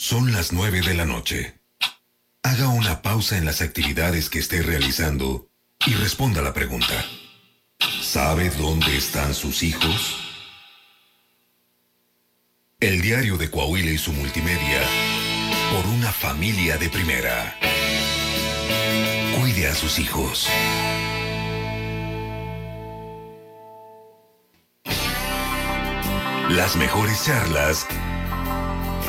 Son las 9 de la noche. Haga una pausa en las actividades que esté realizando y responda la pregunta. ¿Sabe dónde están sus hijos? El diario de Coahuila y su multimedia por una familia de primera. Cuide a sus hijos. Las mejores charlas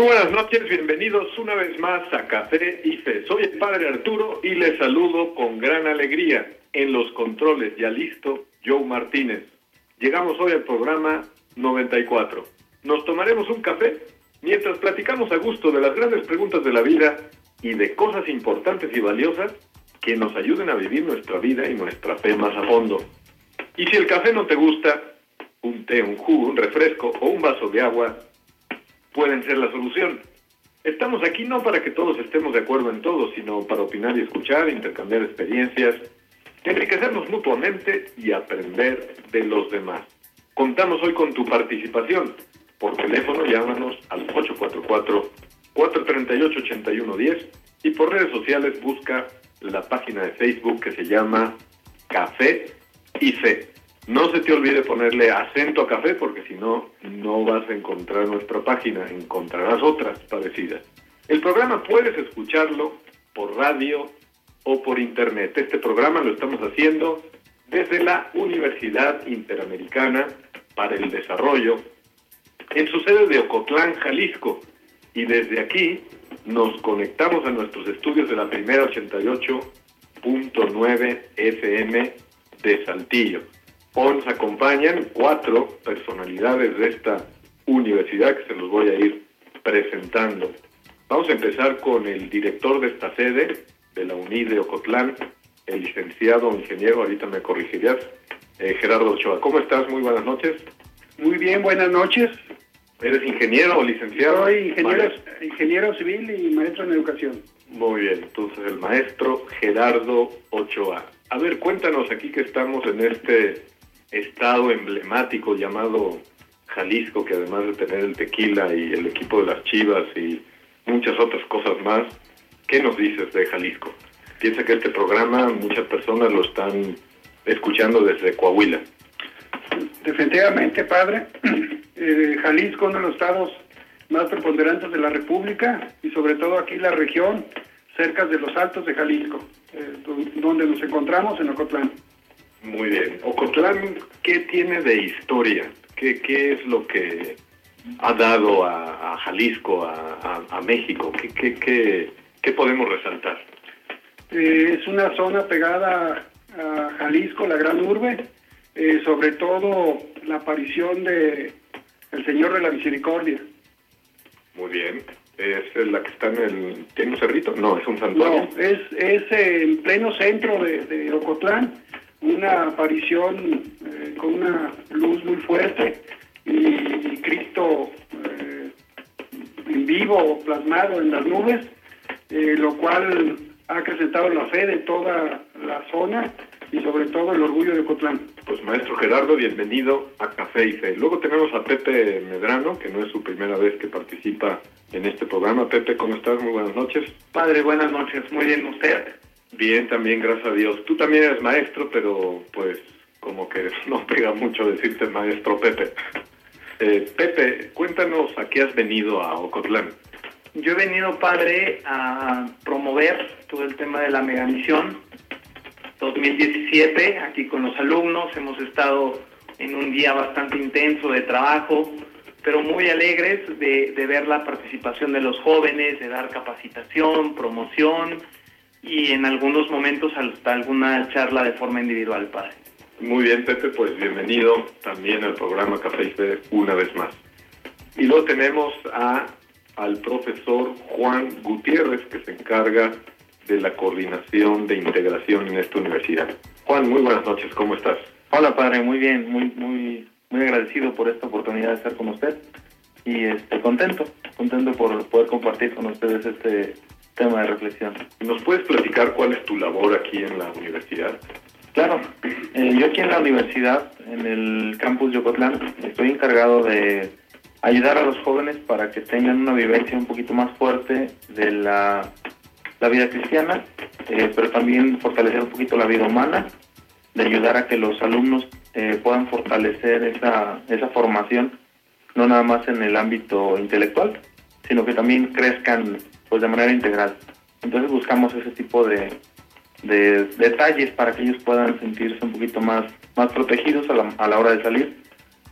Muy buenas noches, bienvenidos una vez más a Café y Fe. Soy el padre Arturo y les saludo con gran alegría. En los controles ya listo, Joe Martínez. Llegamos hoy al programa 94. Nos tomaremos un café mientras platicamos a gusto de las grandes preguntas de la vida y de cosas importantes y valiosas que nos ayuden a vivir nuestra vida y nuestra fe más a fondo. Y si el café no te gusta, un té, un jugo, un refresco o un vaso de agua pueden ser la solución. Estamos aquí no para que todos estemos de acuerdo en todo, sino para opinar y escuchar, intercambiar experiencias, enriquecernos mutuamente y aprender de los demás. Contamos hoy con tu participación. Por teléfono llámanos al 844-438-8110 y por redes sociales busca la página de Facebook que se llama Café y Fe. No se te olvide ponerle acento a café porque si no, no vas a encontrar nuestra página, encontrarás otras parecidas. El programa puedes escucharlo por radio o por internet. Este programa lo estamos haciendo desde la Universidad Interamericana para el Desarrollo en su sede de Ocotlán, Jalisco. Y desde aquí nos conectamos a nuestros estudios de la primera 88.9 FM de Saltillo. Hoy nos acompañan cuatro personalidades de esta universidad que se los voy a ir presentando. Vamos a empezar con el director de esta sede, de la UNI de Ocotlán, el licenciado ingeniero, ahorita me corregirías, eh, Gerardo Ochoa. ¿Cómo estás? Muy buenas noches. Muy bien, buenas noches. ¿Eres ingeniero o licenciado? Soy ingeniero, ingeniero civil y maestro en educación. Muy bien, entonces el maestro Gerardo Ochoa. A ver, cuéntanos aquí que estamos en este estado emblemático llamado Jalisco, que además de tener el tequila y el equipo de las chivas y muchas otras cosas más, ¿qué nos dices de Jalisco? Piensa que este programa muchas personas lo están escuchando desde Coahuila. Definitivamente, padre. Eh, Jalisco, uno de los estados más preponderantes de la República y sobre todo aquí la región, cerca de los altos de Jalisco, eh, donde nos encontramos en Ocotlán. Muy bien. Ocotlán, ¿qué tiene de historia? ¿Qué, qué es lo que ha dado a, a Jalisco, a, a, a México? ¿Qué, qué, qué, qué podemos resaltar? Eh, es una zona pegada a Jalisco, la gran urbe, eh, sobre todo la aparición de el Señor de la Misericordia. Muy bien. ¿Es la que está en el... ¿Tiene un cerrito? No, es un santuario. No, es, es en pleno centro de, de Ocotlán, una aparición eh, con una luz muy fuerte y, y Cristo eh, en vivo, plasmado en las nubes, eh, lo cual ha acrecentado la fe de toda la zona y sobre todo el orgullo de Ocotlán. Pues maestro Gerardo, bienvenido a Café y Fe. Luego tenemos a Pepe Medrano, que no es su primera vez que participa en este programa. Pepe, ¿cómo estás? Muy buenas noches. Padre, buenas noches. Muy bien, ¿usted? Bien, también, gracias a Dios. Tú también eres maestro, pero pues como que no pega mucho decirte maestro Pepe. Eh, Pepe, cuéntanos a qué has venido a Ocotlán. Yo he venido, padre, a promover todo el tema de la megamisión 2017, aquí con los alumnos. Hemos estado en un día bastante intenso de trabajo, pero muy alegres de, de ver la participación de los jóvenes, de dar capacitación, promoción y en algunos momentos hasta alguna charla de forma individual, padre. Muy bien, Pepe, pues bienvenido también al programa Café y Fe una vez más. Y luego tenemos a, al profesor Juan Gutiérrez, que se encarga de la coordinación de integración en esta universidad. Juan, muy buenas noches, ¿cómo estás? Hola, padre, muy bien, muy muy muy agradecido por esta oportunidad de estar con usted y este contento, contento por poder compartir con ustedes este tema de reflexión. ¿Nos puedes platicar cuál es tu labor aquí en la universidad? Claro, eh, yo aquí en la universidad, en el campus Yocotlán, estoy encargado de ayudar a los jóvenes para que tengan una vivencia un poquito más fuerte de la, vida cristiana, eh, pero también fortalecer un poquito la vida humana, de ayudar a que los alumnos eh, puedan fortalecer esa, esa formación, no nada más en el ámbito intelectual, sino que también crezcan pues de manera integral. Entonces buscamos ese tipo de, de detalles para que ellos puedan sentirse un poquito más, más protegidos a la, a la hora de salir,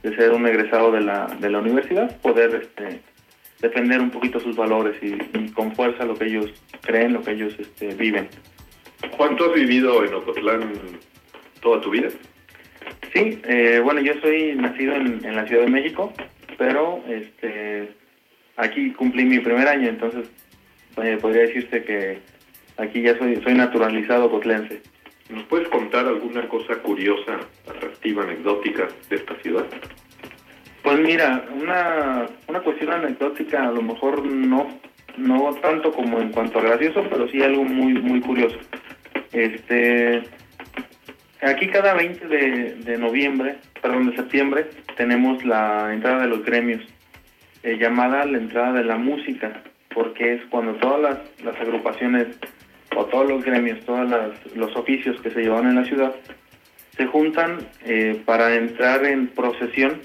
de ser un egresado de la, de la universidad, poder este, defender un poquito sus valores y, y, con fuerza lo que ellos creen, lo que ellos este, viven. ¿Cuánto has vivido en Ocotlán toda tu vida? Sí, eh, bueno, yo soy nacido en, en, la Ciudad de México, pero este, aquí cumplí mi primer año, entonces eh, podría decirse que aquí ya soy, soy naturalizado cotlense. ¿Nos puedes contar alguna cosa curiosa, atractiva, anecdótica de esta ciudad? Pues mira, una, una cuestión anecdótica a lo mejor no, no tanto como en cuanto a gracioso, pero sí algo muy, muy curioso. Este, aquí cada 20 de, de noviembre, perdón, de septiembre, tenemos la entrada de los gremios, eh, llamada la entrada de la música, porque es cuando todas las, agrupaciones o todos los gremios, todos los oficios que se llevan en la ciudad, se juntan eh, para entrar en procesión,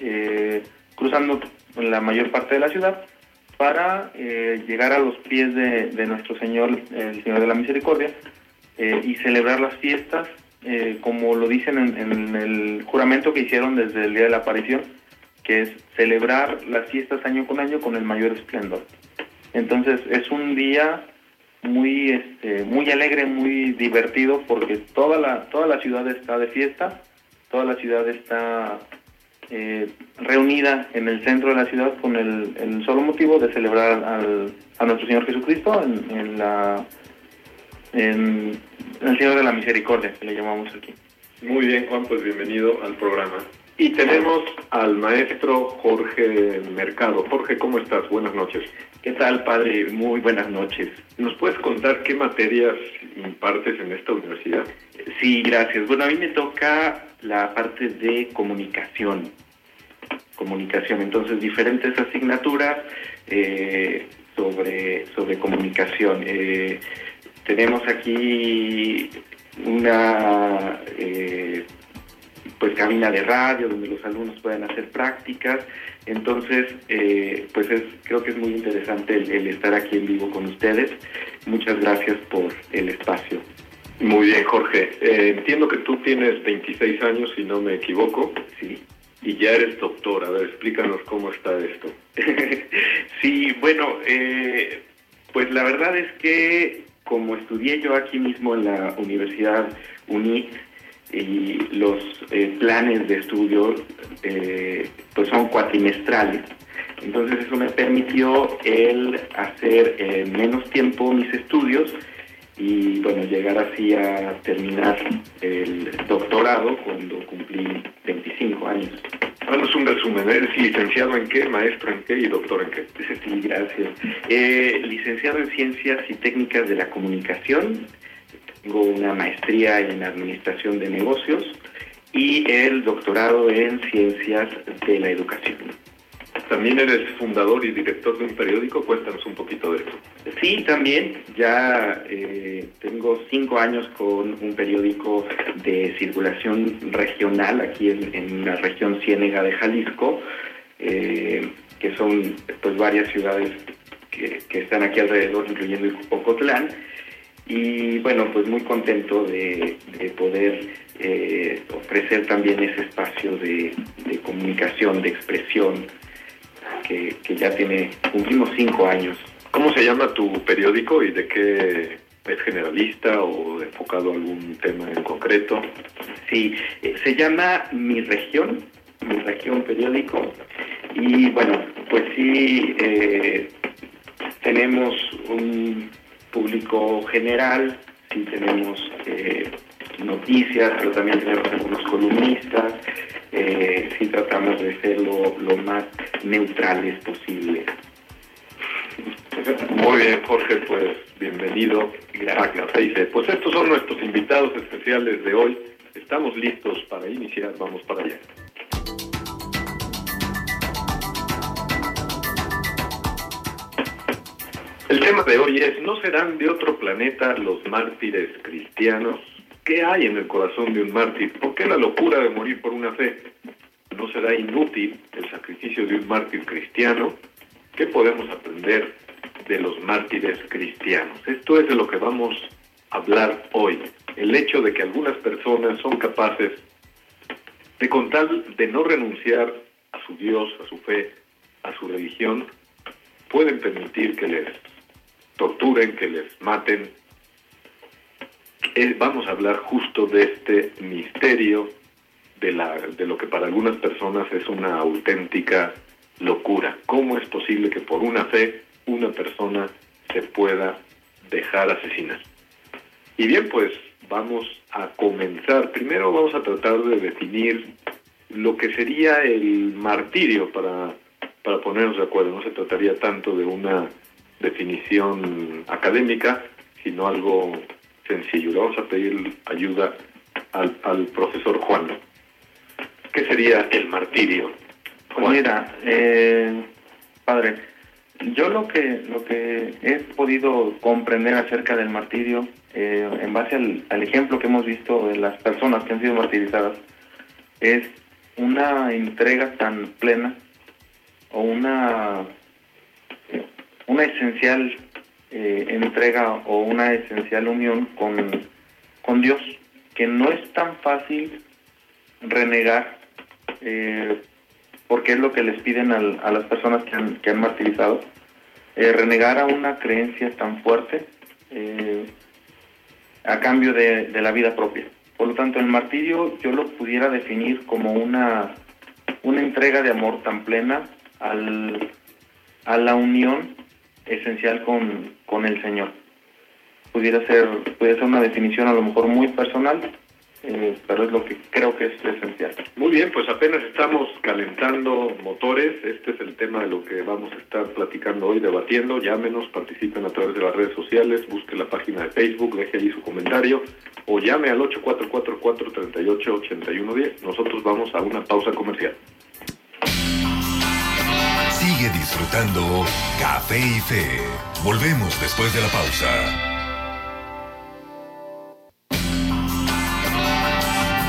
eh, cruzando la mayor parte de la ciudad, para eh, llegar a los pies de, nuestro Señor, el Señor de la Misericordia, y celebrar las fiestas, como lo dicen en, en el juramento que hicieron desde el día de la aparición, que es celebrar las fiestas año con año con el mayor esplendor. Entonces es un día muy este, muy alegre, muy divertido porque toda la toda la ciudad está de fiesta, toda la ciudad está eh, reunida en el centro de la ciudad con el, solo motivo de celebrar al, a nuestro Señor Jesucristo en, la en el Señor de la Misericordia que le llamamos aquí. Muy bien Juan, pues bienvenido al programa. Y tenemos al maestro Jorge Mercado. Jorge, ¿cómo estás? Buenas noches. ¿Qué tal, padre? Muy buenas noches. ¿Nos puedes contar qué materias impartes en esta universidad? Sí, gracias. Bueno, a mí me toca la parte de comunicación. Comunicación, entonces diferentes asignaturas eh, sobre, sobre comunicación. Eh, tenemos aquí una eh, pues cabina de radio donde los alumnos pueden hacer prácticas. Entonces, eh, pues es, creo que es muy interesante el, el, estar aquí en vivo con ustedes. Muchas gracias por el espacio. Muy bien, Jorge. Eh, entiendo que tú tienes 26 años, si no me equivoco. Sí. Y ya eres doctor. A ver, explícanos cómo está esto. sí, bueno, eh, pues la verdad es que como estudié yo aquí mismo en la Universidad UNI, y los eh, planes de estudio eh, pues son cuatrimestrales. Entonces eso me permitió el hacer en menos tiempo mis estudios y bueno, llegar así a terminar el doctorado cuando cumplí 25 años. Danos un resumen, ¿eres licenciado en qué, maestro en qué y doctor en qué? Sí, gracias. Eh, licenciado en Ciencias y Técnicas de la Comunicación, tengo una maestría en Administración de Negocios y el doctorado en Ciencias de la Educación. También eres fundador y director de un periódico, cuéntanos un poquito de esto. Sí, también, ya eh, tengo cinco años con un periódico de circulación regional aquí en, en la región Ciénega de Jalisco, eh, que son pues varias ciudades que, que, están aquí alrededor, incluyendo Ocotlán. Y bueno, pues muy contento de, de poder eh, ofrecer también ese espacio de, de comunicación, de expresión, que, que, ya tiene, cumplimos cinco años. ¿Cómo se llama tu periódico y de qué es generalista o enfocado a algún tema en concreto? Sí, eh, se llama Mi Región, Mi Región Periódico. Y bueno, pues sí, eh, tenemos un público general, sí tenemos eh, noticias, pero también tenemos algunos columnistas. Eh, sí tratamos de ser lo, lo más neutrales posible. Muy bien, Jorge, pues bienvenido Café Pues estos son nuestros invitados especiales de hoy. Estamos listos para iniciar, vamos para allá. El tema de hoy es, ¿no serán de otro planeta los mártires cristianos? ¿Qué hay en el corazón de un mártir? ¿Por qué la locura de morir por una fe? ¿No será inútil el sacrificio de un mártir cristiano? ¿Qué podemos aprender de los mártires cristianos? Esto es de lo que vamos a hablar hoy. El hecho de que algunas personas son capaces de con tal de no renunciar a su Dios, a su fe, a su religión, pueden permitir que les torturen, que les maten. Eh, vamos a hablar justo de este misterio de, la, de lo que para algunas personas es una auténtica locura. ¿Cómo es posible que por una fe una persona se pueda dejar asesinar? Y bien, pues vamos a comenzar. Primero vamos a tratar de definir lo que sería el martirio para, para ponernos de acuerdo. No se trataría tanto de una definición académica, sino algo sencillo. Le vamos a pedir ayuda al, al profesor Juan. ¿Qué sería el martirio? Pues mira, eh, padre, yo lo que lo que he podido comprender acerca del martirio, eh, en base al, al, ejemplo que hemos visto de las personas que han sido martirizadas, es una entrega tan plena o una una esencial eh, entrega o una esencial unión con, con Dios, que no es tan fácil renegar, eh, porque es lo que les piden al, a las personas que han, que han martirizado, eh, renegar a una creencia tan fuerte a cambio de, de la vida propia. Por lo tanto, el martirio yo lo pudiera definir como una, una entrega de amor tan plena al, a la unión esencial con, con el Señor. Pudiera ser, pudiera ser una definición a lo mejor muy personal, eh, pero es lo que creo que es esencial. Muy bien, pues apenas estamos calentando motores. Este es el tema de lo que vamos a estar platicando hoy, debatiendo. Llámenos, participen a través de las redes sociales, busque la página de Facebook, deje allí su comentario o llame al 8444-388110. Nosotros vamos a una pausa comercial. Sigue disfrutando Café y Fe. Volvemos después de la pausa.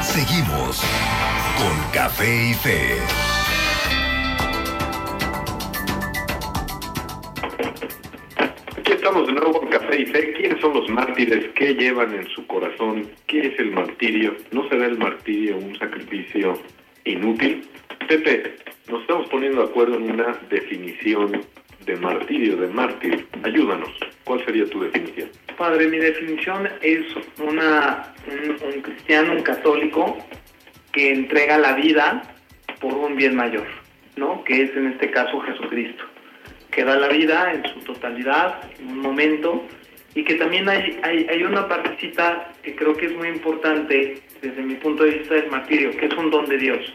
Seguimos con Café y Fe. Aquí estamos de nuevo con Café y Fe. ¿Quiénes son los mártires? ¿Qué llevan en su corazón? ¿Qué es el martirio? ¿No será el martirio un sacrificio inútil? Pepe, nos estamos poniendo de acuerdo en una definición de martirio, de mártir. Ayúdanos. ¿Cuál sería tu definición? Padre, mi definición es una, un, cristiano, un católico que entrega la vida por un bien mayor, ¿no? Que es en este caso Jesucristo, que da la vida en su totalidad, en un momento, y que también hay, hay, hay una partecita que creo que es muy importante desde mi punto de vista del martirio, que es un don de Dios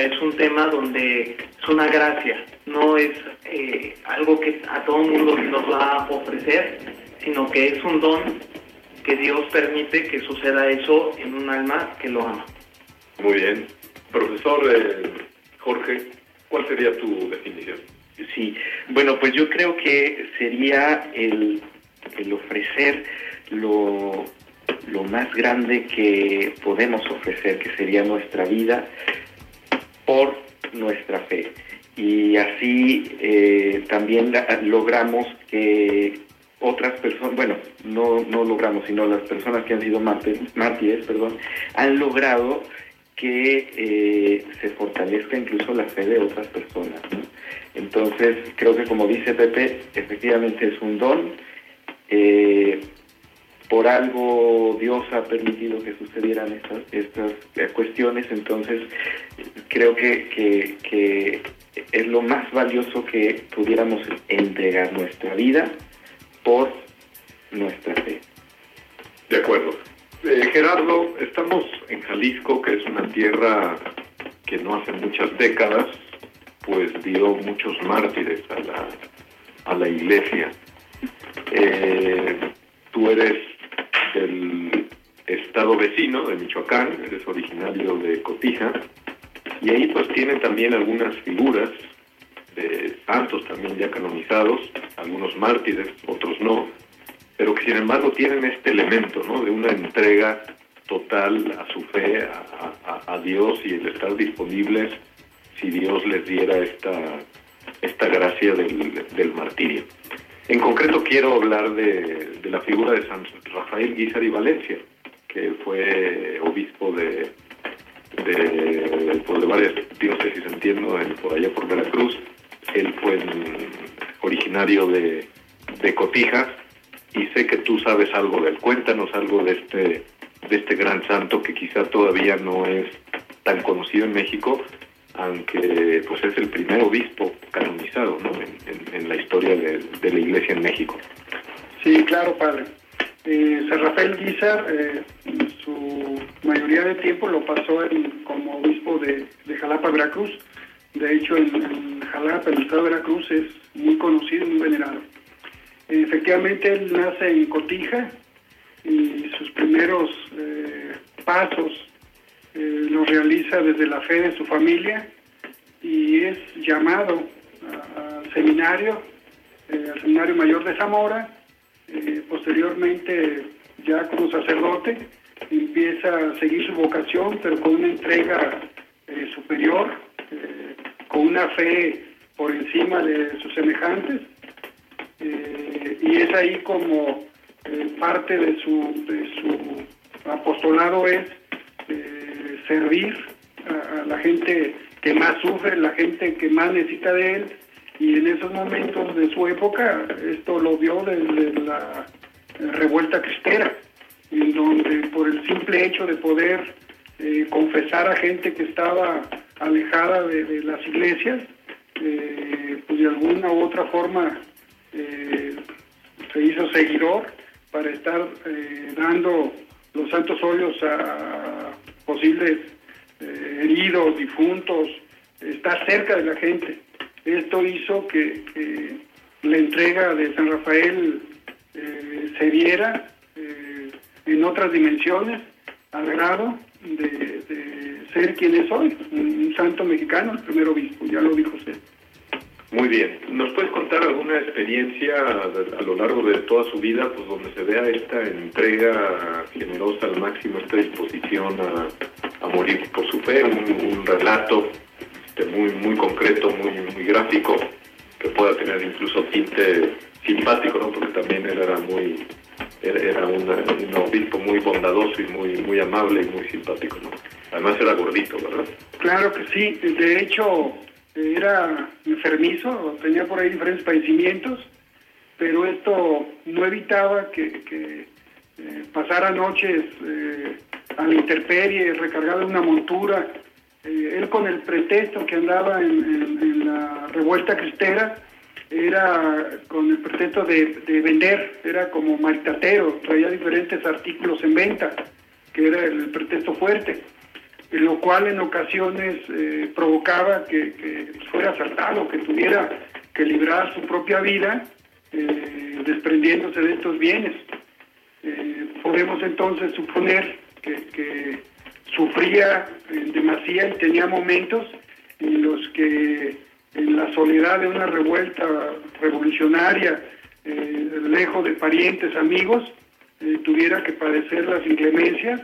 es un tema donde es una gracia, no es eh, algo que a todo el mundo nos va a ofrecer, sino que es un don que Dios permite que suceda eso en un alma que lo ama. Muy bien. Profesor eh, Jorge, ¿cuál sería tu definición? Sí, bueno, pues yo creo que sería el, el ofrecer lo, lo más grande que podemos ofrecer, que sería nuestra vida, por nuestra fe. Y así eh, también logramos que otras personas, bueno, no, no logramos, sino las personas que han sido mártires, perdón, han logrado que eh, se fortalezca incluso la fe de otras personas. Entonces, creo que como dice Pepe, efectivamente es un don. Eh, por algo Dios ha permitido que sucedieran estas, estas cuestiones, entonces creo que, que, es lo más valioso que pudiéramos entregar nuestra vida por nuestra fe. De acuerdo. Eh, Gerardo, estamos en Jalisco, que es una tierra que no hace muchas décadas, pues dio muchos mártires a la, a la iglesia. Eh, tú eres del estado vecino de Michoacán, eres originario de Cotija, y ahí pues tienen también algunas figuras de santos también ya canonizados, algunos mártires, otros no, pero que sin embargo tienen este elemento, ¿no? De una entrega total a su fe, a, Dios y el estar disponibles si Dios les diera esta, esta gracia del, martirio. En concreto quiero hablar de, la figura de San Rafael Guizar y Valencia, que fue obispo de, de, pues, varias diócesis, entiendo, por allá por Veracruz. Él fue originario de, de Cotija y sé que tú sabes algo de él. Cuéntanos algo de este, de este gran santo que quizá todavía no es tan conocido en México, aunque pues es el primer obispo canonizado ¿no? en, la historia de, la iglesia en México. Sí, claro, padre. Eh, San Rafael Guizar, eh, su mayoría de tiempo lo pasó como obispo de, Jalapa, Veracruz. De hecho, en, en Jalapa, el estado de Veracruz, es muy conocido muy venerado. Efectivamente, él nace en Cotija y sus primeros eh, pasos eh, los realiza desde la fe de su familia y es llamado al seminario, eh, al seminario mayor de Zamora. posteriormente, ya como sacerdote, empieza a seguir su vocación, pero con una entrega superior, con una fe por encima de sus semejantes eh, y es ahí como eh, parte de su, de su apostolado es eh, servir a, la gente que más sufre, la gente que más necesita de él, y en esos momentos de su época, esto lo vio desde la revuelta cristera, en donde por el simple hecho de poder confesar a gente que estaba alejada de, las iglesias, pues de alguna u otra forma eh, se hizo seguidor para estar eh, dando los santos óleos a posibles eh, heridos, difuntos, estar cerca de la gente. Esto hizo que, la entrega de San Rafael se viera en otras dimensiones al grado de, ser quien es hoy, un santo mexicano, el primer obispo, ya lo dijo usted. Muy bien. ¿Nos puedes contar alguna experiencia a, lo largo de toda su vida, pues donde se vea esta entrega generosa al máximo, esta disposición a, morir por su fe, un, relato este, muy muy concreto, muy muy gráfico, que pueda tener incluso tinte simpático, ¿no? Porque también él era muy era, un obispo muy bondadoso y muy muy amable y muy simpático, ¿no? Además era gordito, ¿verdad? Claro que sí. De hecho, era enfermizo, tenía por ahí diferentes padecimientos, pero esto no evitaba que, eh, pasara noches eh, a la intemperie, recargado en una montura. Eh, él con el pretexto que andaba en, la revuelta cristera, era con el pretexto de, de, vender, era como maritatero, traía diferentes artículos en venta, que era el pretexto fuerte lo cual en ocasiones eh, provocaba que, fuera asaltado, que tuviera que librar su propia vida eh, desprendiéndose de estos bienes. Eh, podemos entonces suponer que, sufría demasiado y tenía momentos en los que en la soledad de una revuelta revolucionaria, lejos de parientes, amigos, tuviera que padecer las inclemencias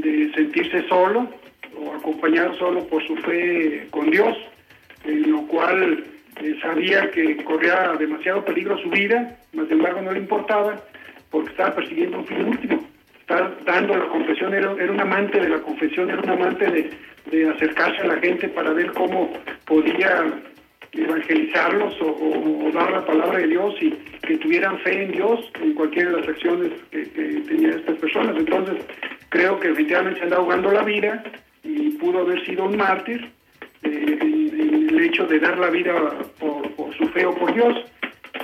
de sentirse solo o acompañado solo por su fe con Dios, en lo cual eh, sabía que corría demasiado peligro su vida, mas sin embargo no le importaba porque estaba persiguiendo un fin último. Estaba dando la confesión, era, un amante de la confesión, era un amante de, de acercarse a la gente para ver cómo podía evangelizarlos o, dar la palabra de Dios y que tuvieran fe en Dios en cualquiera de las acciones que, que tenían estas personas. Entonces, creo que efectivamente se anda ahogando la vida y pudo haber sido un mártir eh, en, el hecho de dar la vida por, su fe o por Dios,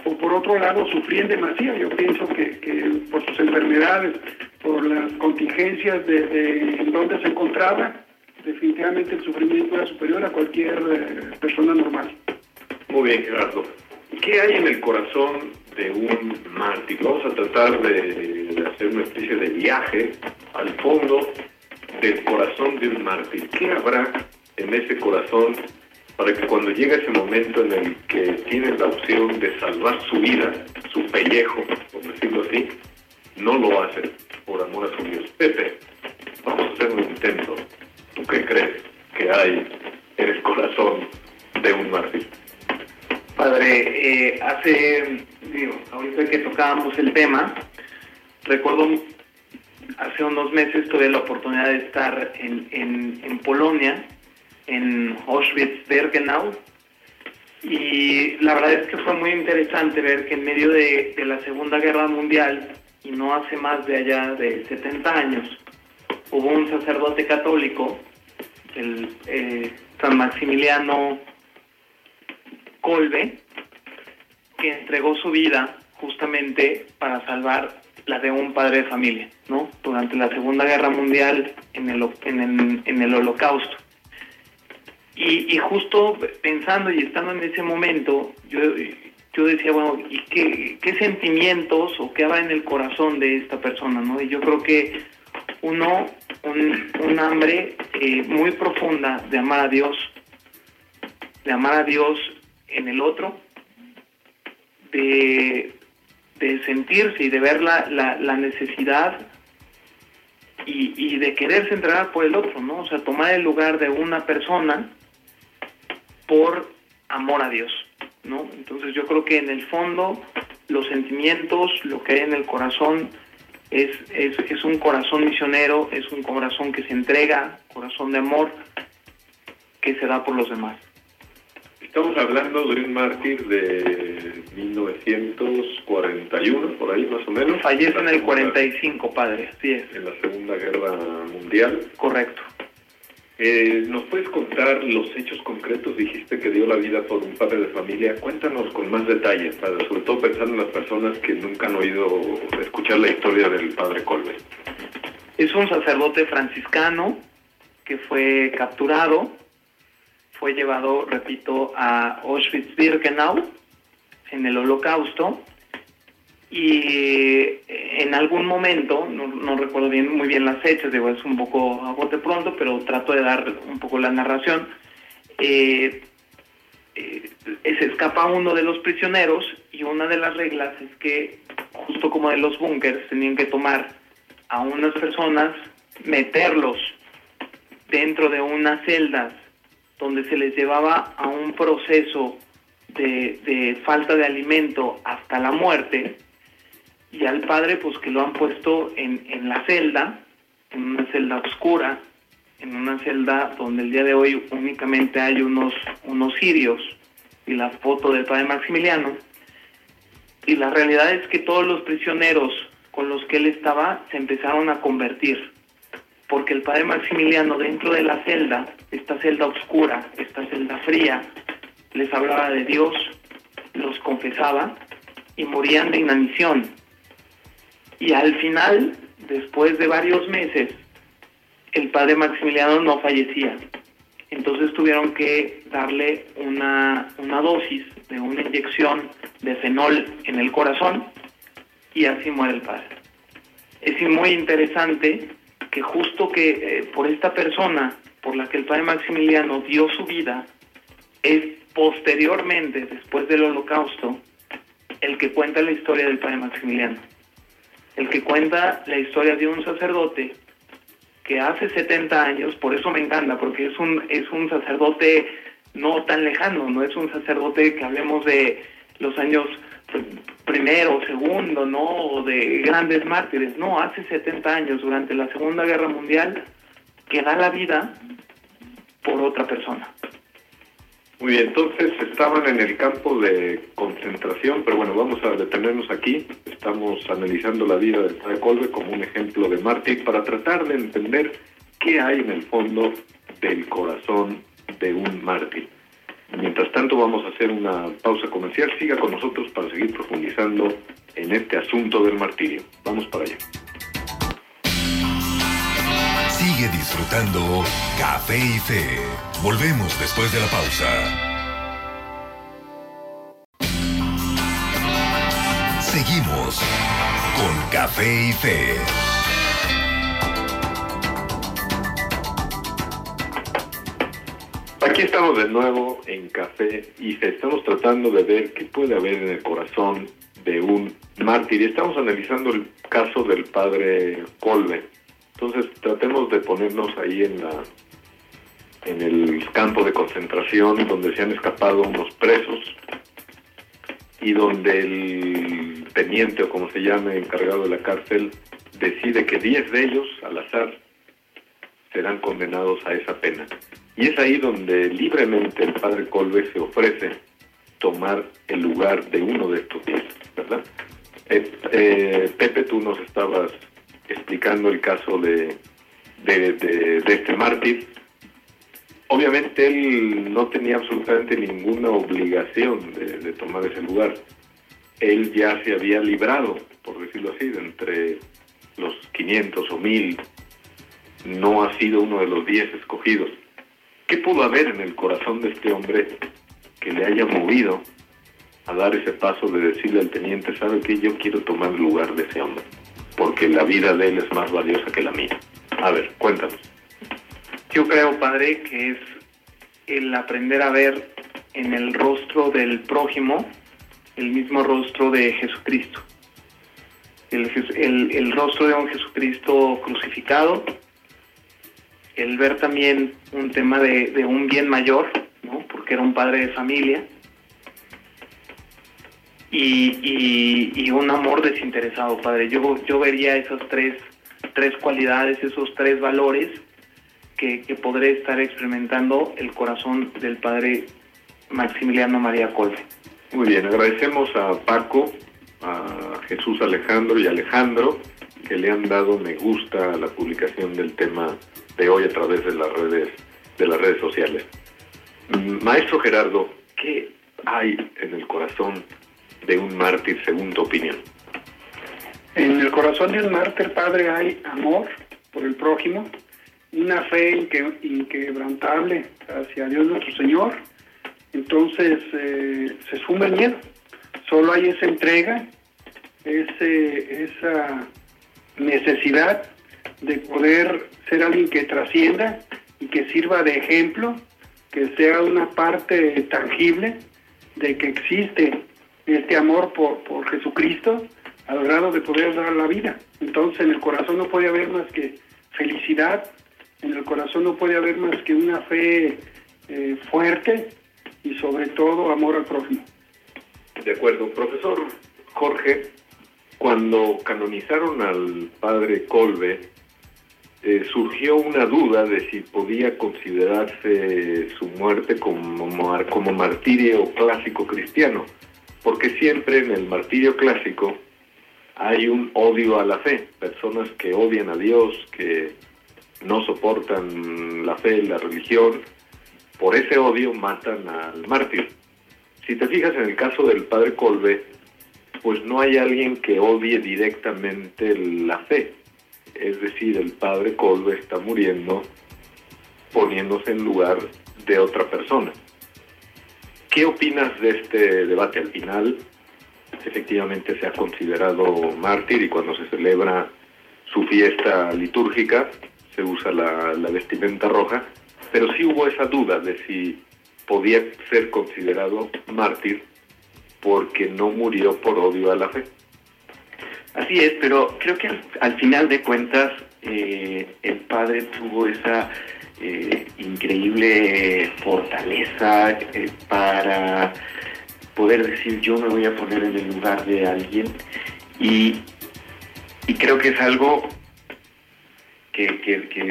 o por otro lado sufrían demasiado. Yo pienso que, por sus enfermedades, por las contingencias de, de donde se encontraba, definitivamente el sufrimiento era superior a cualquier eh, persona normal. Muy bien, Gerardo. ¿Qué hay en el corazón de un mártir? Vamos a tratar de, de hacer una especie de viaje al fondo del corazón de un mártir. ¿Qué habrá en ese corazón para que cuando llegue ese momento en el que tiene la opción de salvar su vida, su pellejo, por decirlo así, no lo hace por amor a su Dios? Pepe, vamos a hacer un intento. ¿Tú qué crees que hay en el corazón de un mártir? Padre, eh, hace, digo, ahorita que tocábamos el tema, recuerdo hace unos meses tuve la oportunidad de estar en, en, Polonia, en Auschwitz-Birkenau, y la verdad es que fue muy interesante ver que en medio de, de, la Segunda Guerra Mundial, y no hace más de allá de 70 años, hubo un sacerdote católico, el eh, San Maximiliano Colbe, que entregó su vida justamente para salvar la de un padre de familia, ¿no? Durante la Segunda Guerra Mundial en el, en el, en el Holocausto. Y, justo pensando y estando en ese momento, yo, yo decía, bueno, ¿y qué, sentimientos o qué va en el corazón de esta persona, no? Y yo creo que uno, un, un hambre eh, muy profunda de amar a Dios, de amar a Dios en el otro, de, de sentirse y de ver la, la, la necesidad y, y, de quererse entregar por el otro, ¿no? O sea, tomar el lugar de una persona por amor a Dios, ¿no? Entonces yo creo que en el fondo los sentimientos, lo que hay en el corazón es, es, es un corazón misionero, es un corazón que se entrega, corazón de amor que se da por los demás. Estamos hablando de un mártir de 1941, por ahí más o menos. Fallece en el 45, padre, así es. En la Segunda Guerra Mundial. Correcto. Eh, ¿Nos puedes contar los hechos concretos? Dijiste que dio la vida por un padre de familia. Cuéntanos con más detalles, padre, sobre todo pensando en las personas que nunca han oído escuchar la historia del padre Colbe. Es un sacerdote franciscano que fue capturado fue llevado, repito, a Auschwitz-Birkenau en el holocausto y en algún momento, no, no, recuerdo bien muy bien las fechas, digo, es un poco a bote pronto, pero trato de dar un poco la narración, eh, eh, se escapa uno de los prisioneros y una de las reglas es que, justo como de los búnkers, tenían que tomar a unas personas, meterlos dentro de unas celdas donde se les llevaba a un proceso de, falta de alimento hasta la muerte, y al padre pues que lo han puesto en, en la celda, en una celda oscura, en una celda donde el día de hoy únicamente hay unos, unos sirios y la foto del padre Maximiliano. Y la realidad es que todos los prisioneros con los que él estaba se empezaron a convertir porque el padre Maximiliano dentro de la celda, esta celda oscura, esta celda fría, les hablaba de Dios, los confesaba y morían de inanición. Y al final, después de varios meses, el padre Maximiliano no fallecía. Entonces tuvieron que darle una, una dosis de una inyección de fenol en el corazón y así muere el padre. Es muy interesante que justo que eh, por esta persona por la que el padre Maximiliano dio su vida, es posteriormente, después del holocausto, el que cuenta la historia del padre Maximiliano. El que cuenta la historia de un sacerdote que hace 70 años, por eso me encanta, porque es un, es un sacerdote no tan lejano, no es un sacerdote que hablemos de los años primero, segundo, ¿no? De grandes mártires. No, hace 70 años, durante la Segunda Guerra Mundial, que da la vida por otra persona. Muy bien, entonces estaban en el campo de concentración, pero bueno, vamos a detenernos aquí. Estamos analizando la vida de Padre Colbe como un ejemplo de mártir para tratar de entender qué hay en el fondo del corazón de un mártir. Mientras tanto, vamos a hacer una pausa comercial. Siga con nosotros para seguir profundizando en este asunto del martirio. Vamos para allá. Sigue disfrutando Café y Fe. Volvemos después de la pausa. Seguimos con Café y Fe. Aquí estamos de nuevo en Café y Fe. Estamos tratando de ver qué puede haber en el corazón de un mártir. Estamos analizando el caso del padre Colbe. Entonces tratemos de ponernos ahí en la en el campo de concentración donde se han escapado unos presos y donde el teniente o como se llame encargado de la cárcel decide que 10 de ellos al azar serán condenados a esa pena. Y es ahí donde libremente el padre Colbe se ofrece tomar el lugar de uno de estos 10, ¿verdad? Eh, eh, Pepe, tú nos estabas explicando el caso de, de, este mártir. Obviamente él no tenía absolutamente ninguna obligación de, tomar ese lugar. Él ya se había librado, por decirlo así, de entre los 500 o 1000. No ha sido uno de los 10 escogidos. ¿Qué pudo haber en el corazón de este hombre que le haya movido a dar ese paso de decirle al teniente, ¿sabe que Yo quiero tomar el lugar de ese hombre porque la vida de él es más valiosa que la mía. A ver, cuéntanos. Yo creo, padre, que es el aprender a ver en el rostro del prójimo el mismo rostro de Jesucristo. El, rostro de un Jesucristo crucificado, el ver también un tema de, de un bien mayor, ¿no? porque era un padre de familia, y, un amor desinteresado, Padre. Yo, yo vería esas tres, tres cualidades, esos tres valores que, que podré estar experimentando el corazón del Padre Maximiliano María Colbe. Muy bien, agradecemos a Paco, a Jesús Alejandro y Alejandro que le han dado me gusta a la publicación del tema de hoy a través de las redes de las redes sociales. Mm, maestro Gerardo, ¿qué hay en el corazón de un mártir, según tu opinión? En el corazón de un mártir, Padre, hay amor por el prójimo, una fe inquebrantable hacia Dios nuestro Señor. Entonces eh, se suma el miedo. Solo hay esa entrega, ese, esa necesidad de poder ser alguien que trascienda y que sirva de ejemplo, que sea una parte tangible de que existe este amor por, por Jesucristo al grado de poder dar la vida. Entonces en el corazón no puede haber más que felicidad, en el corazón no puede haber más que una fe eh, fuerte y sobre todo amor al prójimo. De acuerdo, profesor Jorge, cuando canonizaron al padre Colbe, eh, surgió una duda de si podía considerarse su muerte como, como martirio clásico cristiano porque siempre en el martirio clásico hay un odio a la fe, personas que odian a Dios, que no soportan la fe, la religión, por ese odio matan al mártir. Si te fijas en el caso del padre Colbe, pues no hay alguien que odie directamente la fe. Es decir, el padre Colbe está muriendo poniéndose en lugar de otra persona. ¿Qué opinas de este debate al final? Efectivamente se ha considerado mártir y cuando se celebra su fiesta litúrgica se usa la, vestimenta roja, pero sí hubo esa duda de si podía ser considerado mártir porque no murió por odio a la fe. Así es, pero creo que al, final de cuentas eh, el padre tuvo esa eh, increíble fortaleza eh, para poder decir yo me voy a poner en el lugar de alguien y, creo que es algo que,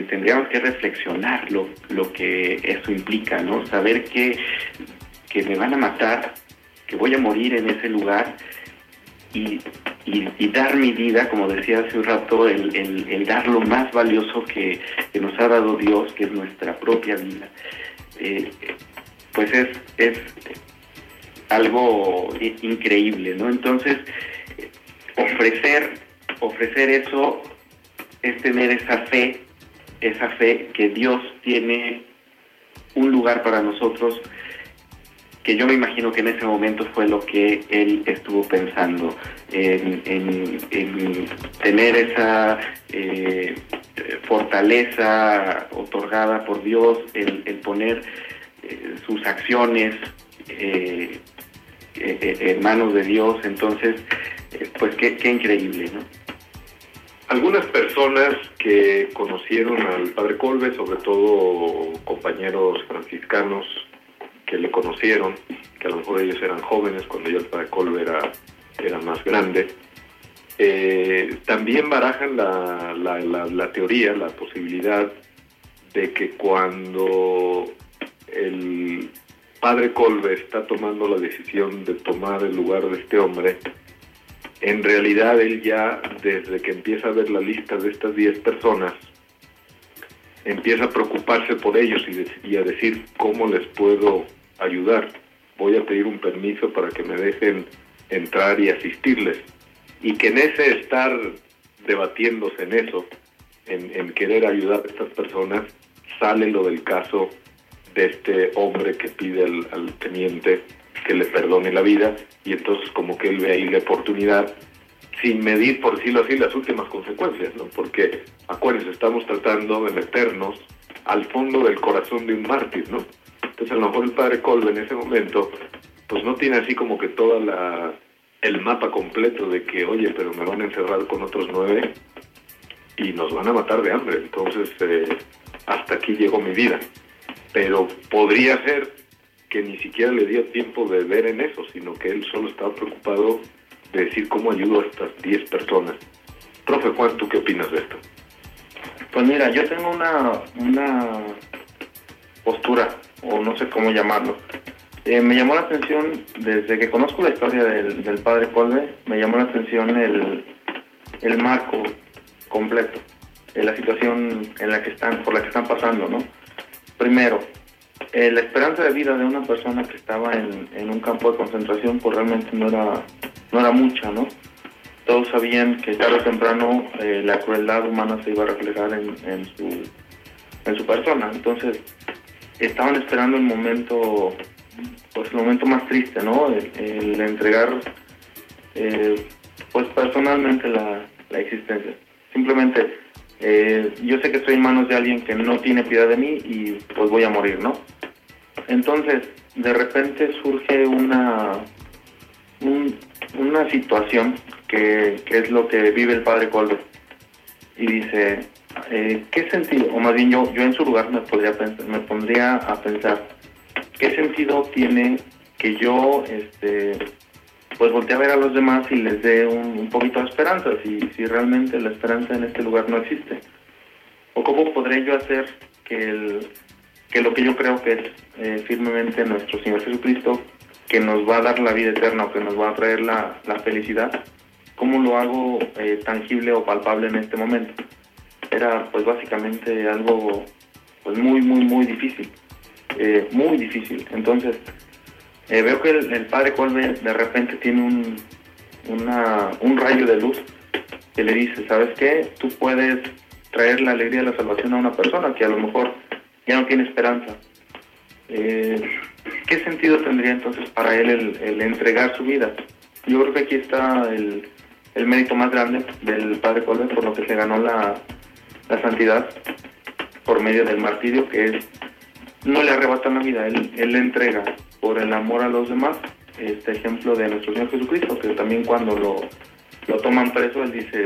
tendríamos que reflexionar lo, lo que eso implica, ¿no? Saber que, que me van a matar, que voy a morir en ese lugar y y, dar mi vida, como decía hace un rato, el, dar lo más valioso que, nos ha dado Dios, que es nuestra propia vida, eh, pues es, es algo increíble, ¿no? Entonces, ofrecer, ofrecer eso es tener esa fe esa fe que Dios tiene un lugar para nosotros que yo me imagino que en ese momento fue lo que él estuvo pensando, en, tener esa eh, fortaleza otorgada por Dios, el, poner eh, sus acciones eh, en manos de Dios, entonces, pues qué, increíble, ¿no? Algunas personas que conocieron al padre Colbe, sobre todo compañeros franciscanos que le conocieron, que a lo mejor ellos eran jóvenes cuando yo el padre Colbe era, era más grande, eh, también barajan la, la, la, teoría, la posibilidad de que cuando el padre Colbe está tomando la decisión de tomar el lugar de este hombre, en realidad él ya, desde que empieza a ver la lista de estas 10 personas, empieza a preocuparse por ellos y, a decir cómo les puedo ayudar. Voy a pedir un permiso para que me dejen entrar y asistirles. Y que en ese estar debatiéndose en eso, en, querer ayudar a estas personas, sale lo del caso de este hombre que pide al teniente que le perdone la vida y entonces como que él ve ahí la oportunidad sin medir, por decirlo así, las últimas consecuencias, ¿no? Porque, acuérdense, estamos tratando de meternos al fondo del corazón de un mártir, ¿no? Entonces, a lo mejor el padre Colbe en ese momento, pues no tiene así como que toda la el mapa completo de que, oye, pero me van a encerrar con otros nueve y nos van a matar de hambre. Entonces, eh, hasta aquí llegó mi vida. Pero podría ser que ni siquiera le dio tiempo de ver en eso, sino que él solo estaba preocupado de decir cómo ayudo a estas 10 personas. Profe Juan, ¿tú qué opinas de esto? Pues mira, yo tengo una, una postura, o no sé cómo llamarlo. Eh, me llamó la atención, desde que conozco la historia del, del padre Colbe, me llamó la atención el, el marco completo, de la situación en la que están, por la que están pasando, ¿no? Primero, eh, la esperanza de vida de una persona que estaba en, un campo de concentración pues realmente no era, no era mucha, ¿no? Todos sabían que tarde o temprano eh, la crueldad humana se iba a reflejar en, su, en su persona. Entonces, estaban esperando el momento, pues el momento más triste, ¿no? El, entregar, eh, pues personalmente la, la existencia. Simplemente, yo sé que estoy en manos de alguien que no tiene piedad de mí y pues voy a morir, ¿no? Entonces, de repente surge una, una situación que, es lo que vive el padre Colbe. Y dice, eh, ¿qué sentido? O más bien yo, yo en su lugar me, podría pensar, me pondría a pensar, ¿qué sentido tiene que yo este, pues voltee a ver a los demás y les dé un, poquito de esperanza, si, si realmente la esperanza en este lugar no existe? ¿O cómo podré yo hacer que el que lo que yo creo que es eh, firmemente nuestro Señor Jesucristo, que nos va a dar la vida eterna o que nos va a traer la, felicidad, ¿cómo lo hago eh, tangible o palpable en este momento? Era pues básicamente algo pues muy, muy, muy difícil, eh, muy difícil. Entonces, veo que el, Padre Colbe de repente tiene un, un rayo de luz que le dice, ¿sabes qué? Tú puedes traer la alegría de la salvación a una persona que a lo mejor ya no tiene esperanza. Eh, ¿Qué sentido tendría entonces para él el, entregar su vida? Yo creo que aquí está el, mérito más grande del Padre Colbert por lo que se ganó la, santidad por medio del martirio, que es no le arrebata la vida, él, él le entrega por el amor a los demás. Este ejemplo de nuestro Señor Jesucristo, que también cuando lo, lo toman preso, él dice,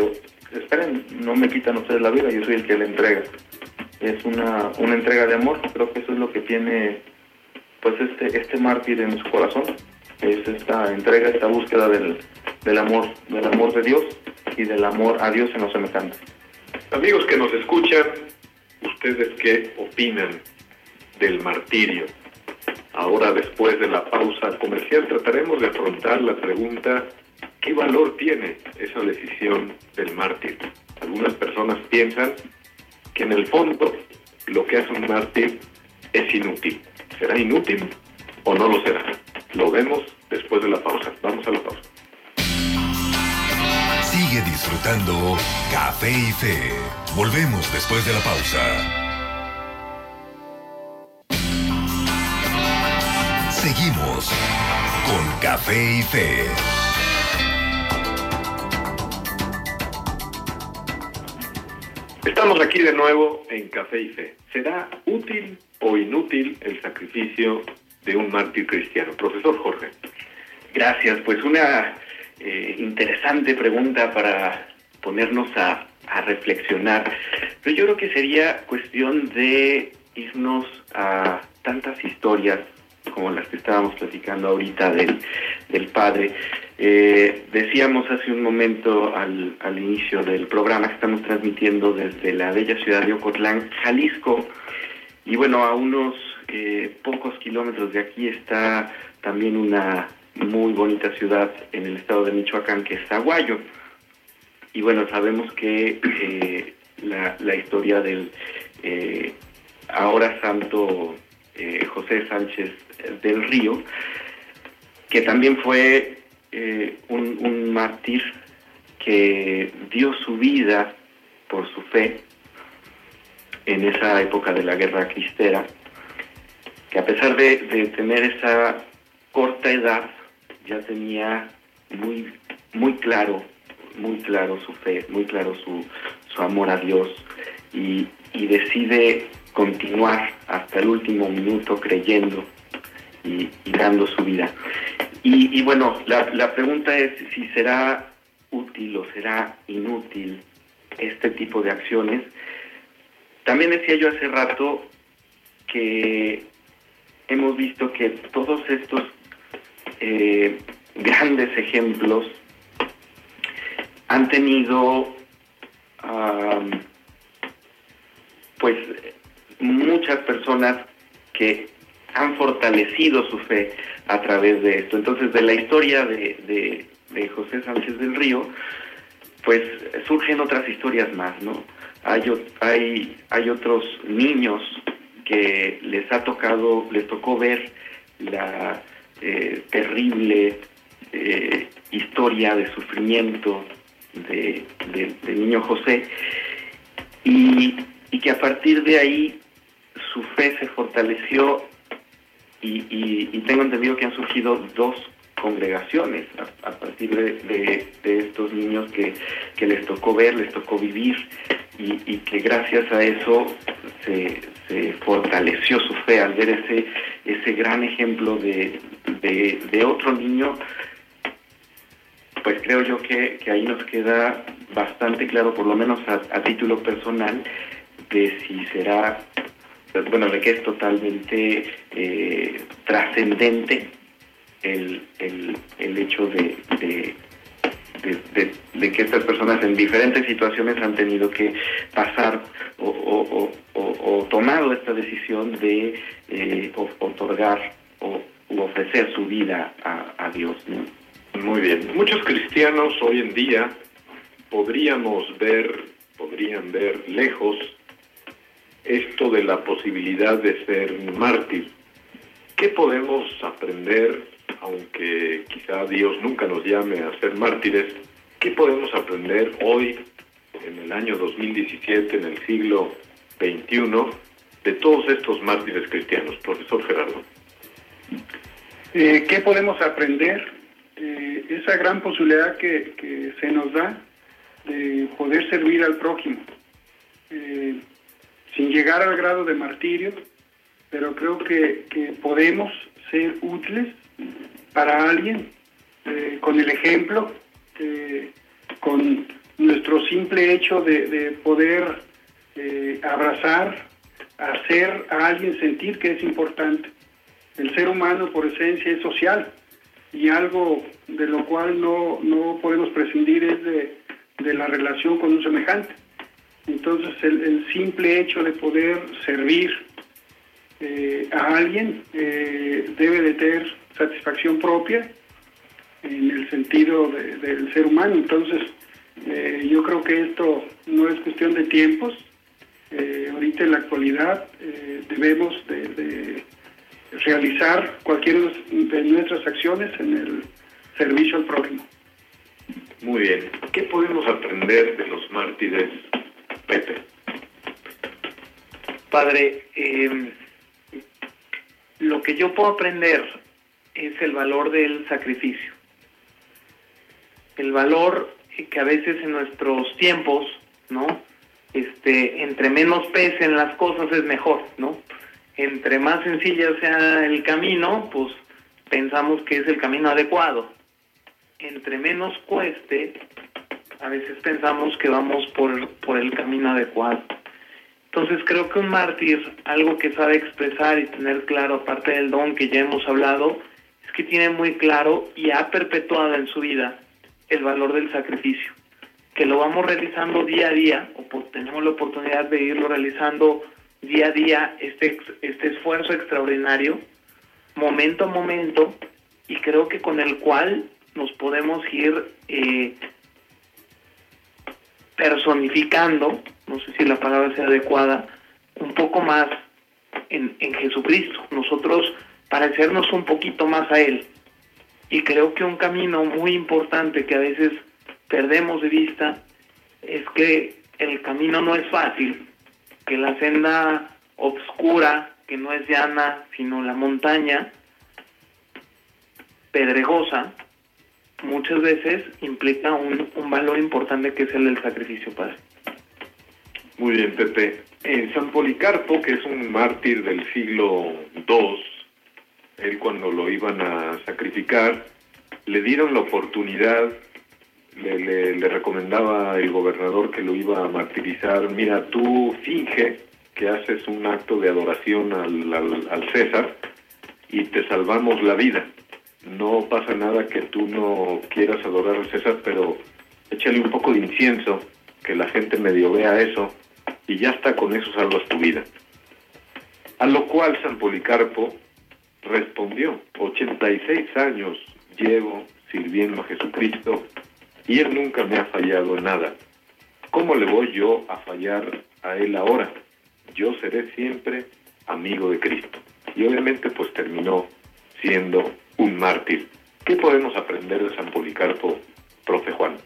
esperen, no me quitan ustedes la vida, yo soy el que le entrega es una, una entrega de amor. Creo que eso es lo que tiene pues este, este mártir en su corazón. Es esta entrega, esta búsqueda del, del amor, del amor de Dios y del amor a Dios en los semejantes. Amigos que nos escuchan, ¿ustedes qué opinan del martirio? Ahora, después de la pausa comercial, trataremos de afrontar la pregunta, ¿qué valor tiene esa decisión del mártir? Algunas personas piensan que en el fondo lo que hace un mártir es inútil. ¿Será inútil o no lo será? Lo vemos después de la pausa. Vamos a la pausa. Sigue disfrutando Café y Fe. Volvemos después de la pausa. Seguimos con Café y Fe. Estamos aquí de nuevo en Café y Fe. ¿Será útil o inútil el sacrificio de un mártir cristiano? Profesor Jorge. Gracias, pues una eh, interesante pregunta para ponernos a, a reflexionar. Pero yo creo que sería cuestión de irnos a tantas historias como las que estábamos platicando ahorita del, del padre. Eh, decíamos hace un momento al, al inicio del programa que estamos transmitiendo desde la bella ciudad de Ocotlán, Jalisco, y bueno, a unos eh, pocos kilómetros de aquí está también una muy bonita ciudad en el estado de Michoacán que es Zaguayo. Y bueno, sabemos que eh, la, la, historia del ahora santo eh, José Sánchez del Río, que también fue eh, un, un, mártir que dio su vida por su fe en esa época de la guerra cristera, que a pesar de, tener esa corta edad, ya tenía muy, muy claro, muy claro su fe, muy claro su, su amor a Dios y decide continuar hasta el último minuto creyendo y, dando su vida. Y, y bueno, la, la, pregunta es si será útil o será inútil este tipo de acciones. También decía yo hace rato que hemos visto que todos estos eh, grandes ejemplos han tenido um, pues muchas personas que han fortalecido su fe a través de esto. Entonces, de la historia de, José Sánchez del Río, pues surgen otras historias más, ¿no? Hay, hay, hay otros niños que les ha tocado, les tocó ver la eh, terrible eh, historia de sufrimiento de, de, del niño José y que a partir de ahí su fe se fortaleció y, tengo entendido que han surgido dos congregaciones a, partir de, estos niños que, les tocó ver, les tocó vivir y, que gracias a eso se, fortaleció su fe al ver ese, ese gran ejemplo de, de otro niño. Pues creo yo que, ahí nos queda bastante claro, por lo menos a título personal, de si será bueno, de que es totalmente eh, trascendente el, el, el, hecho de, de, de, que estas personas en diferentes situaciones han tenido que pasar o, o, o, o tomado esta decisión de eh, otorgar o ofrecer su vida a, a Dios. Muy bien. Muchos cristianos hoy en día podríamos ver, podrían ver lejos esto de la posibilidad de ser mártir. ¿Qué podemos aprender, aunque quizá Dios nunca nos llame a ser mártires, qué podemos aprender hoy, en el año 2017, en el siglo XXI, de todos estos mártires cristianos? Profesor Gerardo. Eh, ¿Qué podemos aprender? Eh, esa gran posibilidad que, se nos da de poder servir al prójimo. Eh, sin llegar al grado de martirio, pero creo que, podemos ser útiles para alguien eh, con el ejemplo, eh, con nuestro simple hecho de, de poder eh, abrazar, hacer a alguien sentir que es importante. El ser humano por esencia es social y algo de lo cual no, no podemos prescindir es de, de la relación con un semejante. Entonces el, el, simple hecho de poder servir eh, a alguien eh, debe de tener satisfacción propia en el sentido de, del ser humano. Entonces eh, yo creo que esto no es cuestión de tiempos. Eh, ahorita en la actualidad eh, debemos de, de, realizar cualquiera de nuestras acciones en el servicio al prójimo. Muy bien. ¿Qué podemos aprender de los mártires, Pepe? Padre, eh, lo que yo puedo aprender es el valor del sacrificio. El valor que a veces en nuestros tiempos, ¿no? Este, entre menos pesen las cosas es mejor, ¿no? Entre más sencilla sea el camino, pues pensamos que es el camino adecuado. Entre menos cueste, a veces pensamos que vamos por, por el camino adecuado. Entonces creo que un mártir, algo que sabe expresar y tener claro, aparte del don que ya hemos hablado, es que tiene muy claro y ha perpetuado en su vida el valor del sacrificio, que lo vamos realizando día a día, o tenemos la oportunidad de irlo realizando día a día, este, este esfuerzo extraordinario, momento a momento, y creo que con el cual nos podemos ir eh, personificando, no sé si la palabra sea adecuada, un poco más en, en Jesucristo, nosotros parecernos un poquito más a Él. Y creo que un camino muy importante que a veces perdemos de vista es que el camino no es fácil, que la senda obscura, que no es llana, sino la montaña pedregosa, muchas veces implica un, un valor importante que es el del sacrificio, Padre. Muy bien, Pepe. En San Policarpo, que es un mártir del siglo II, él cuando lo iban a sacrificar, le dieron la oportunidad, le, le, recomendaba el gobernador que lo iba a martirizar, mira, tú finge que haces un acto de adoración al, al, al César y te salvamos la vida no pasa nada que tú no quieras adorar a César, pero échale un poco de incienso, que la gente medio vea eso, y ya está, con eso salvas tu vida. A lo cual San Policarpo respondió, 86 años llevo sirviendo a Jesucristo y Él nunca me ha fallado en nada. ¿Cómo le voy yo a fallar a Él ahora? Yo seré siempre amigo de Cristo. Y obviamente pues terminó siendo un mártir. ¿Qué podemos aprender de San Policarpo, profe Juan?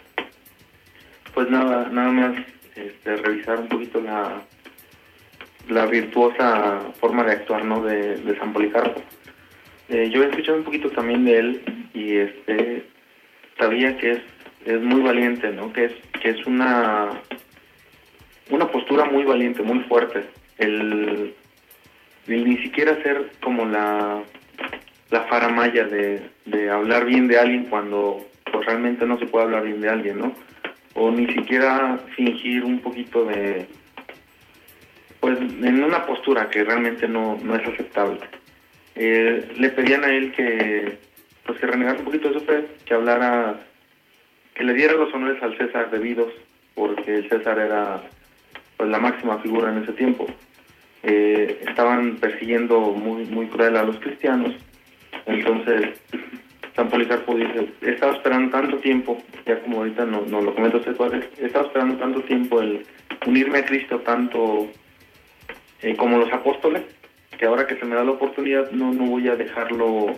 Pues nada, nada más este, revisar un poquito la, la virtuosa forma de actuar ¿no? de, San Policarpo. Eh, yo he escuchado un poquito también de él y este sabía que es, es muy valiente, ¿no? Que es, que es una, una postura muy valiente, muy fuerte. El ni siquiera ser como la la faramaya de, de hablar bien de alguien cuando pues, realmente no se puede hablar bien de alguien, ¿no? O ni siquiera fingir un poquito de, pues en una postura que realmente no, no es aceptable. Eh, le pedían a él que, pues que renegara un poquito de fe, que hablara, que le diera los honores al César debidos, porque el César era pues la máxima figura en ese tiempo. Eh, estaban persiguiendo muy, muy cruel a los cristianos entonces, San Policarpo dice, he estado esperando tanto tiempo, ya como ahorita nos no lo comenta usted, he estado esperando tanto tiempo el unirme a Cristo tanto eh, como los apóstoles, que ahora que se me da la oportunidad no, no voy a dejarlo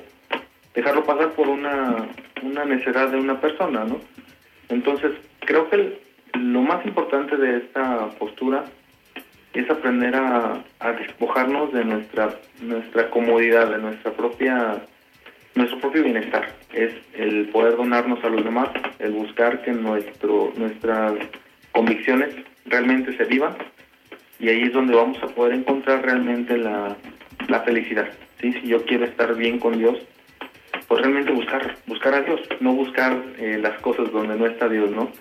dejarlo pasar por una, una necesidad de una persona, ¿no? Entonces, creo que lo más importante de esta postura es aprender a, despojarnos de nuestra nuestra comodidad, de nuestra propia nuestro propio bienestar, es el poder donarnos a los demás, el buscar que nuestras convicciones realmente se vivan y ahí es donde vamos a poder encontrar realmente la, la felicidad. ¿sí? Si yo quiero estar bien con Dios, pues realmente buscar, buscar a Dios, no buscar eh, las cosas donde no está Dios, ¿no?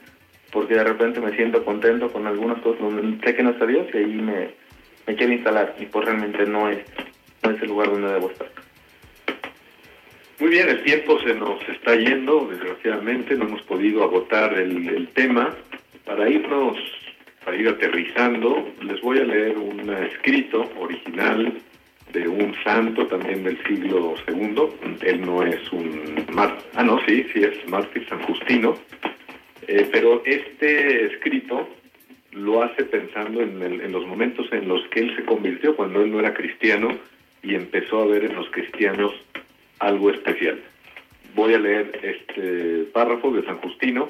Porque de repente me siento contento con algunas cosas donde sé que no está Dios y ahí me, me quiero instalar y pues realmente no es, no es el lugar donde debo estar. Muy bien, el tiempo se nos está yendo, desgraciadamente, no hemos podido agotar el, el, tema. Para irnos, para ir aterrizando, les voy a leer un escrito original de un santo también del siglo II. Él no es un mártir, ah, no, sí, sí es mártir San Justino, eh, pero este escrito lo hace pensando en, en los momentos en los que él se convirtió, cuando él no era cristiano, y empezó a ver en los cristianos algo especial. Voy a leer este párrafo de San Justino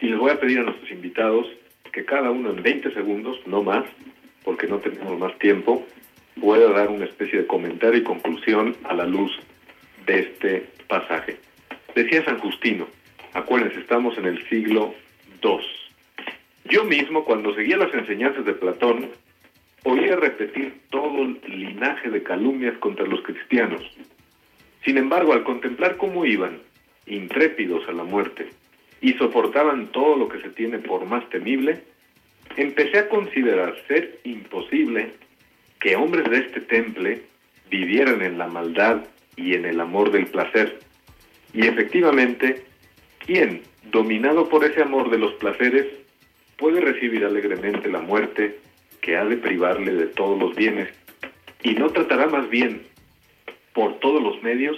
Y les voy a pedir a nuestros invitados que cada uno en 20 segundos, no más, porque no tenemos más tiempo, pueda dar una especie de comentario y conclusión a la luz de este pasaje. Decía San Justino, acuérdense, estamos en el siglo II. Yo mismo, cuando seguía las enseñanzas de Platón, oía repetir todo el linaje de calumnias contra los cristianos. Sin embargo, al contemplar cómo iban, intrépidos a la muerte, y soportaban todo lo que se tiene por más temible, empecé a considerar ser imposible que hombres de este temple vivieran en la maldad y en el amor del placer. Y efectivamente, ¿quién, dominado por ese amor de los placeres, puede recibir alegremente la muerte que ha de privarle de todos los bienes y no tratará más bien, por todos los medios,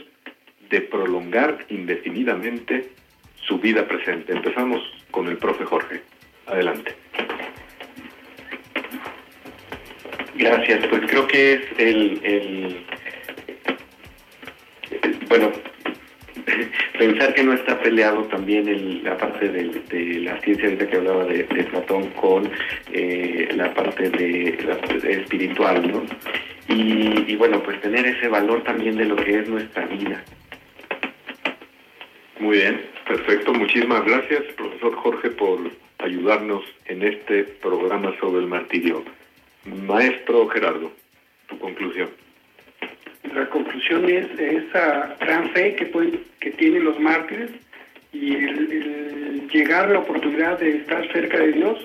de prolongar indefinidamente su vida presente. Empezamos con el profe Jorge. Adelante. Gracias, pues creo que es el, pensar que no está peleado también el, la parte de, la ciencia ahorita que hablaba de, Platón con eh, la parte de, espiritual, ¿no? Y bueno, pues tener ese valor también de lo que es nuestra vida. Muy bien, perfecto. Muchísimas gracias, profesor Jorge, por ayudarnos en este programa sobre el martirio. Maestro Gerardo, tu conclusión. La conclusión es esa gran fe que, pueden, que tienen los mártires y el, llegar a la oportunidad de estar cerca de Dios.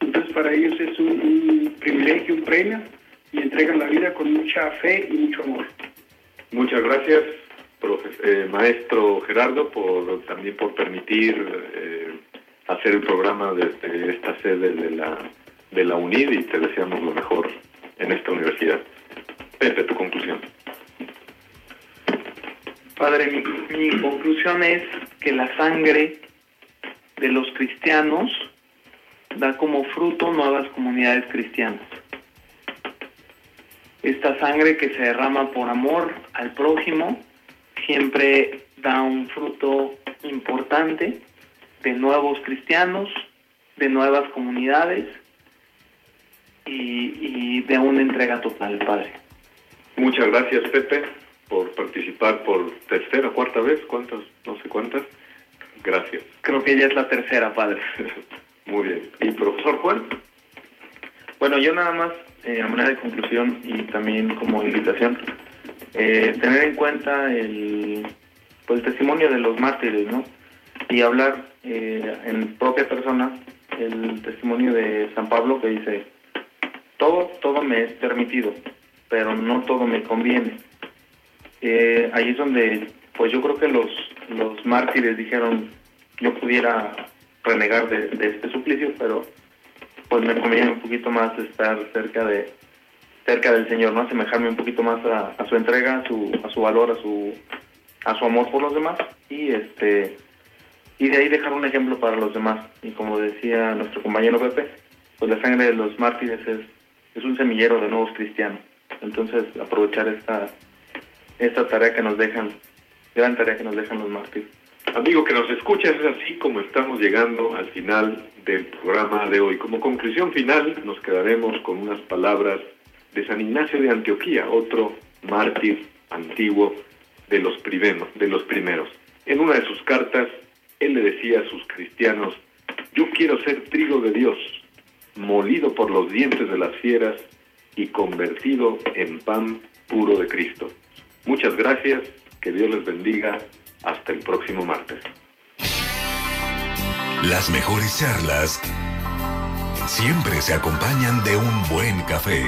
Entonces para ellos es un, privilegio, un premio y entregan la vida con mucha fe y mucho amor. Muchas gracias, eh, maestro Gerardo, por también por permitir eh, hacer el programa desde esta sede de la de la UNID y te deseamos lo mejor en esta universidad. Pepe, tu conclusión. Padre, mi, conclusión es que la sangre de los cristianos da como fruto nuevas comunidades cristianas. Esta sangre que se derrama por amor al prójimo siempre da un fruto importante de nuevos cristianos, de nuevas comunidades y, y de una entrega total, Padre. Muchas gracias, Pepe, por participar por tercera o cuarta vez, cuántas, no sé cuántas. Gracias. Creo que ya es la tercera, Padre. Muy bien. ¿Y profesor Juan? Bueno, yo nada más, eh, a manera de conclusión y también como invitación, eh, tener en cuenta el, pues, el testimonio de los mártires, ¿no? Y hablar eh, en propia persona el testimonio de San Pablo que dice, todo, todo me es permitido, pero no todo me conviene. Eh, ahí es donde, pues yo creo que los, los mártires dijeron, yo pudiera renegar de, este suplicio, pero pues me conviene un poquito más estar cerca de cerca del Señor, ¿no? Asemejarme un poquito más a, a su entrega, a su, a su valor, a su a su amor por los demás y este y de ahí dejar un ejemplo para los demás. Y como decía nuestro compañero Pepe, pues la sangre de los mártires es, es un semillero de nuevos cristianos. Entonces aprovechar esta esta tarea que nos dejan, gran tarea que nos dejan los mártires. Amigo que nos escuchas, es así como estamos llegando al final del programa de hoy. Como conclusión final, nos quedaremos con unas palabras de San Ignacio de Antioquía, otro mártir antiguo de los, primeros, de los primeros. En una de sus cartas, él le decía a sus cristianos, yo quiero ser trigo de Dios, molido por los dientes de las fieras y convertido en pan puro de Cristo. Muchas gracias, que Dios les bendiga, hasta el próximo martes. Las mejores charlas siempre se acompañan de un buen café.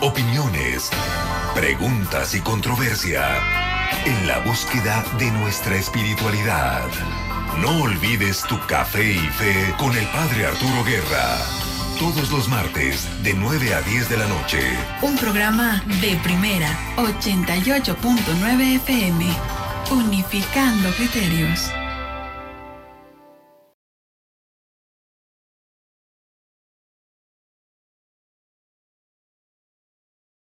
Opiniones, preguntas y controversia en la búsqueda de nuestra espiritualidad. No olvides tu café y fe con el Padre Arturo Guerra. Todos los martes de 9 a 10 de la noche. Un programa de primera 88.9 FM. Unificando criterios.